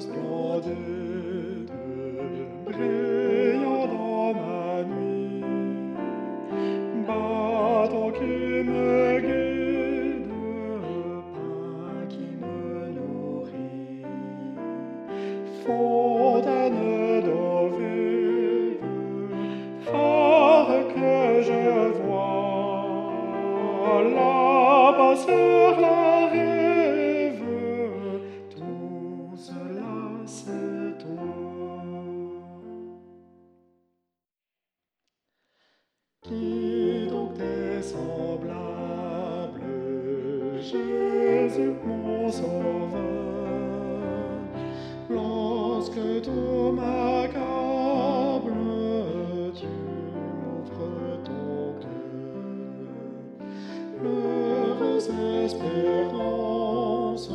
splendide, brillant dans ma nuit, bateau qui me guide, pain qui me nourrit, fontaine d'eau vive, phare que je vois, là-bas sur la rive, Qui donc t'est semblable, Jésus mon sauveur, lorsque tout m'accable, tu m'ouvres ton cœur. L'heureuse espérance,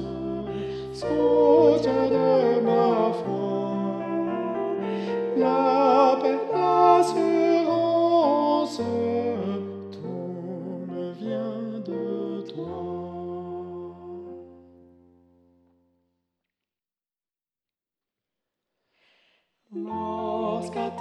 soutien de ma foi, la paix, l'assurance, Lorsqu'à